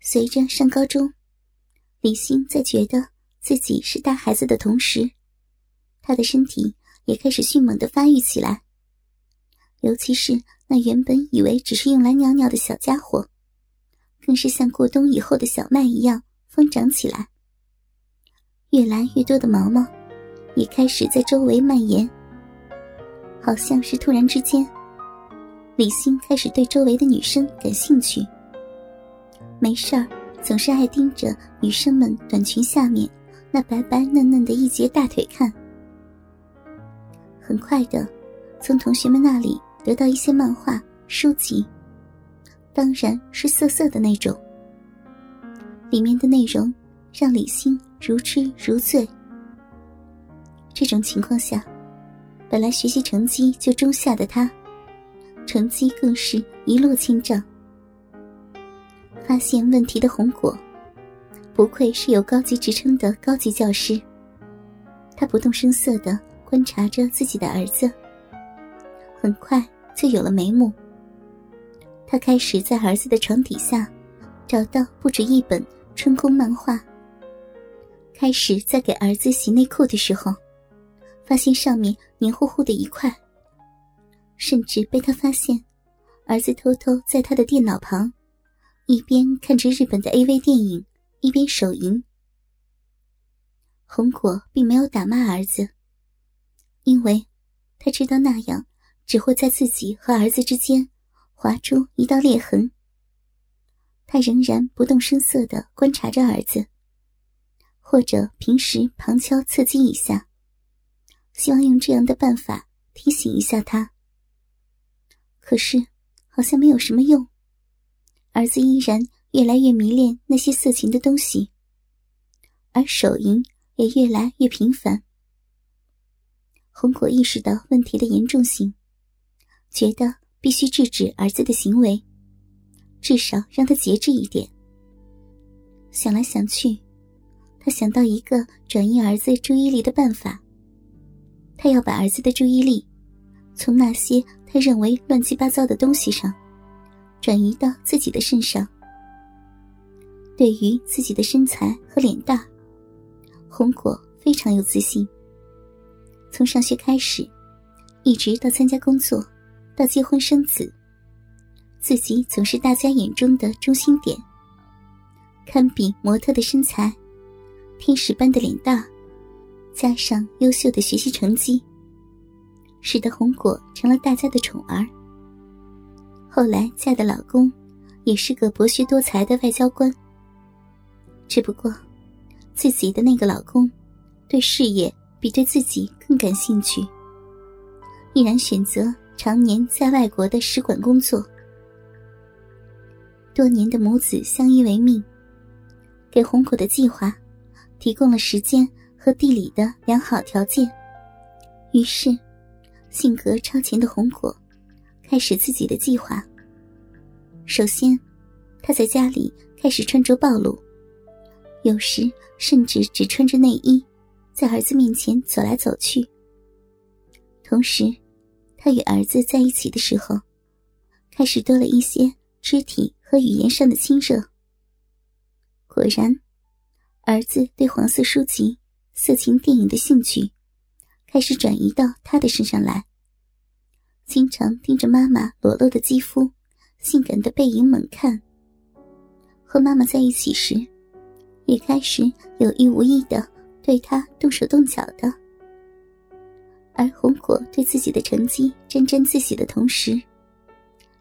随着上高中，李欣在觉得自己是大孩子的同时，她的身体也开始迅猛的发育起来。尤其是那原本以为只是用来尿尿的小家伙，更是像过冬以后的小麦一样疯长起来。越来越多的毛毛也开始在周围蔓延，好像是突然之间，李欣开始对周围的女生感兴趣。没事儿，总是爱盯着女生们短裙下面那白白嫩嫩的一截大腿看。很快的，从同学们那里得到一些漫画书籍，当然是色色的那种。里面的内容让李欣如痴如醉。这种情况下，本来学习成绩就中下的他，成绩更是一落千丈。发现问题的红果，不愧是有高级职称的高级教师。他不动声色的观察着自己的儿子，很快就有了眉目。他开始在儿子的床底下找到不止一本春宫漫画，开始在给儿子洗内裤的时候，发现上面黏糊糊的一块，甚至被他发现，儿子偷偷在他的电脑旁。一边看着日本的 AV 电影，一边手淫。红果并没有打骂儿子，因为他知道那样只会在自己和儿子之间划出一道裂痕。他仍然不动声色的观察着儿子，或者平时旁敲侧击一下，希望用这样的办法提醒一下他。可是，好像没有什么用。儿子依然越来越迷恋那些色情的东西，而手淫也越来越频繁。红果意识到问题的严重性，觉得必须制止儿子的行为，至少让他节制一点。想来想去，他想到一个转移儿子注意力的办法。他要把儿子的注意力从那些他认为乱七八糟的东西上。转移到自己的身上。对于自己的身材和脸蛋，红果非常有自信。从上学开始，一直到参加工作，到结婚生子，自己总是大家眼中的中心点。堪比模特的身材，天使般的脸蛋，加上优秀的学习成绩，使得红果成了大家的宠儿。后来嫁的老公，也是个博学多才的外交官。只不过，自己的那个老公，对事业比对自己更感兴趣，毅然选择常年在外国的使馆工作。多年的母子相依为命，给红果的计划提供了时间和地理的良好条件。于是，性格超前的红果。开始自己的计划。首先，他在家里开始穿着暴露，有时甚至只穿着内衣，在儿子面前走来走去。同时，他与儿子在一起的时候，开始多了一些肢体和语言上的亲热。果然，儿子对黄色书籍、色情电影的兴趣，开始转移到他的身上来。经常盯着妈妈裸露的肌肤、性感的背影猛看。和妈妈在一起时，也开始有意无意的对她动手动脚的。而红果对自己的成绩沾沾自喜的同时，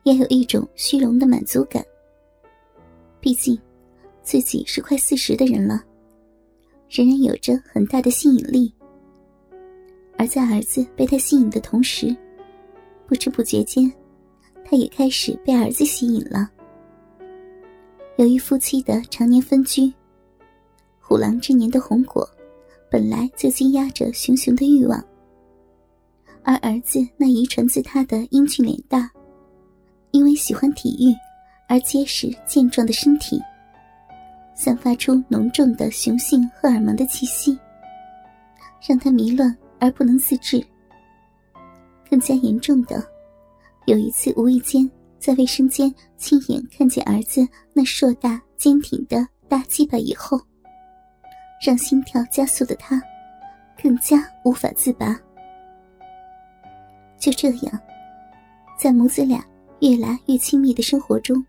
也有一种虚荣的满足感。毕竟，自己是快四十的人了，仍然有着很大的吸引力。而在儿子被他吸引的同时，不知不觉间，他也开始被儿子吸引了。由于夫妻的常年分居，虎狼之年的红果本来就积压着熊熊的欲望，而儿子那遗传自他的英俊脸大，因为喜欢体育而结实健壮的身体，散发出浓重的雄性荷尔蒙的气息，让他迷乱而不能自制。更加严重的，有一次无意间在卫生间亲眼看见儿子那硕大坚挺的大鸡巴以后，让心跳加速的他更加无法自拔。就这样，在母子俩越来越亲密的生活中，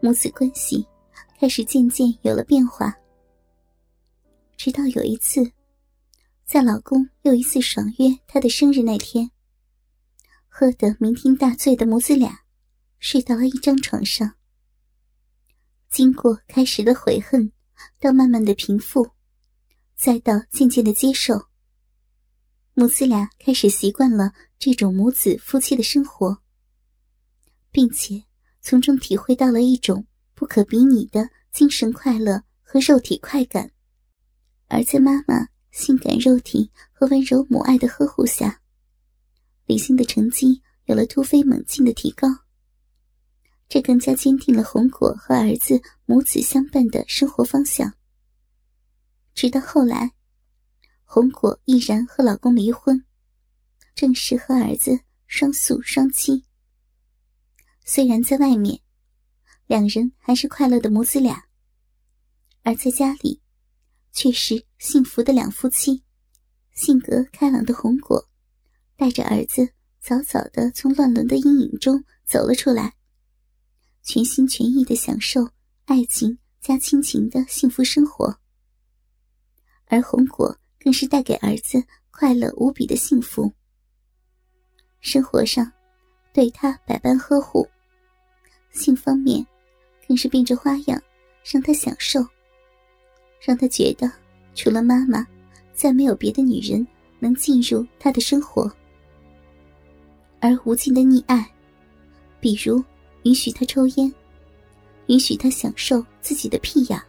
母子关系开始渐渐有了变化。直到有一次，在老公又一次爽约她的生日那天，喝得酩酊大醉的母子俩睡到了一张床上。经过开始的悔恨，到慢慢的平复，再到渐渐的接受，母子俩开始习惯了这种母子夫妻的生活，并且从中体会到了一种不可比拟的精神快乐和肉体快感。而在妈妈性感肉体和温柔母爱的呵护下，李欣的成绩有了突飞猛进的提高。这更加坚定了红果和儿子母子相伴的生活方向。直到后来，红果毅然和老公离婚，正式和儿子双宿双栖。虽然在外面，两人还是快乐的母子俩，而在家里，却是幸福的两夫妻。性格开朗的红果，带着儿子早早的从乱伦的阴影中走了出来。全心全意的享受爱情加亲情的幸福生活，而红果更是带给儿子快乐无比的幸福。生活上，对他百般呵护；性方面，更是变着花样让他享受，让他觉得除了妈妈，再没有别的女人能进入他的生活。而无尽的溺爱，比如。允许他抽烟，允许他享受自己的屁眼，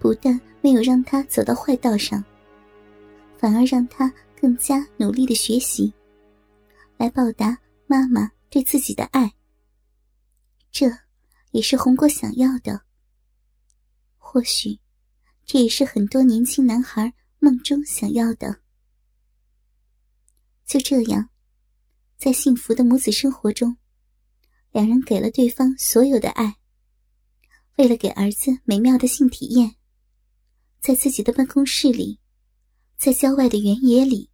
不但没有让他走到坏道上，反而让他更加努力的学习，来报答妈妈对自己的爱。这也是红果想要的，或许这也是很多年轻男孩梦中想要的。就这样，在幸福的母子生活中。两人给了对方所有的爱。为了给儿子美妙的性体验，在自己的办公室里，在郊外的原野里，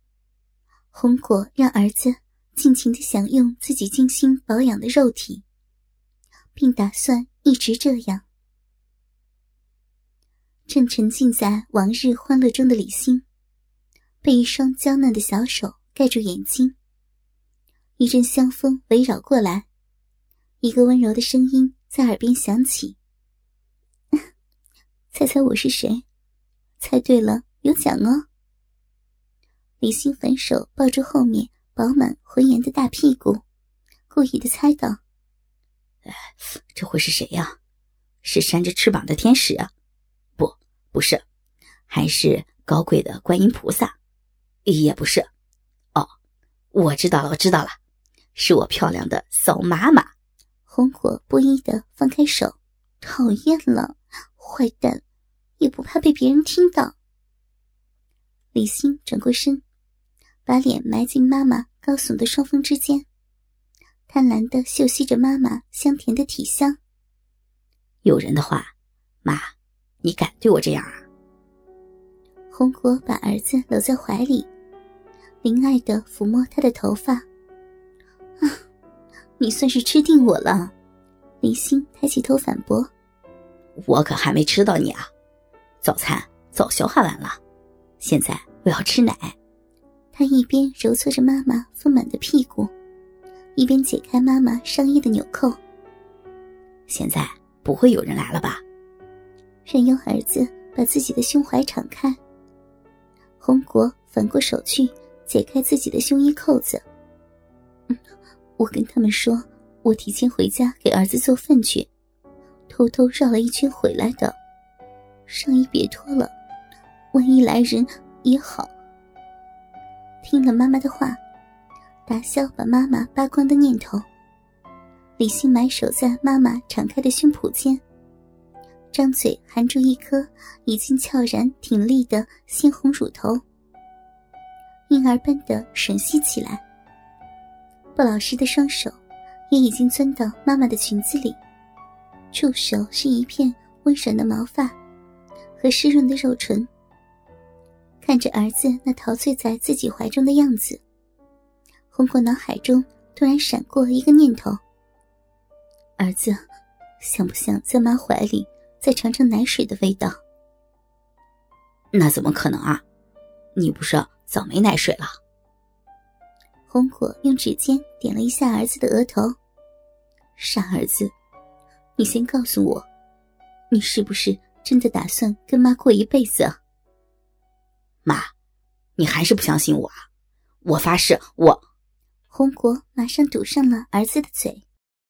红果让儿子尽情的享用自己精心保养的肉体，并打算一直这样。正沉浸在往日欢乐中的李欣，被一双娇嫩的小手盖住眼睛，一阵香风围绕过来。一个温柔的声音在耳边响起：“ 猜猜我是谁？猜对了有奖哦。”李欣反手抱住后面饱满浑圆的大屁股，故意的猜道：“这会是谁呀？是扇着翅膀的天使啊？不，不是，还是高贵的观音菩萨？也不是。哦，我知道了，我知道了，是我漂亮的嫂妈妈。”红果不依的放开手，讨厌了，坏蛋，也不怕被别人听到。李欣转过身，把脸埋进妈妈高耸的双峰之间，贪婪的嗅吸着妈妈香甜的体香。有人的话，妈，你敢对我这样啊？红果把儿子搂在怀里，怜爱的抚摸他的头发。你算是吃定我了，李欣抬起头反驳：“我可还没吃到你啊，早餐早消化完了，现在我要吃奶。”他一边揉搓着妈妈丰满的屁股，一边解开妈妈上衣的纽扣。现在不会有人来了吧？任由儿子把自己的胸怀敞开，红果反过手去解开自己的胸衣扣子。我跟他们说，我提前回家给儿子做饭去，偷偷绕了一圈回来的。上衣别脱了，万一来人也好。听了妈妈的话，打消把妈妈扒光的念头。李欣埋手在妈妈敞开的胸脯间，张嘴含住一颗已经悄然挺立的鲜红乳头，婴儿般的吮吸起来。不老实的双手，也已经钻到妈妈的裙子里，触手是一片温软的毛发和湿润的肉唇。看着儿子那陶醉在自己怀中的样子，红果脑海中突然闪过一个念头：儿子，想不想在妈怀里再尝尝奶水的味道？那怎么可能啊！你不是早没奶水了？红果用指尖点了一下儿子的额头，傻儿子，你先告诉我，你是不是真的打算跟妈过一辈子啊？妈，你还是不相信我啊？我发誓，我……红果马上堵上了儿子的嘴。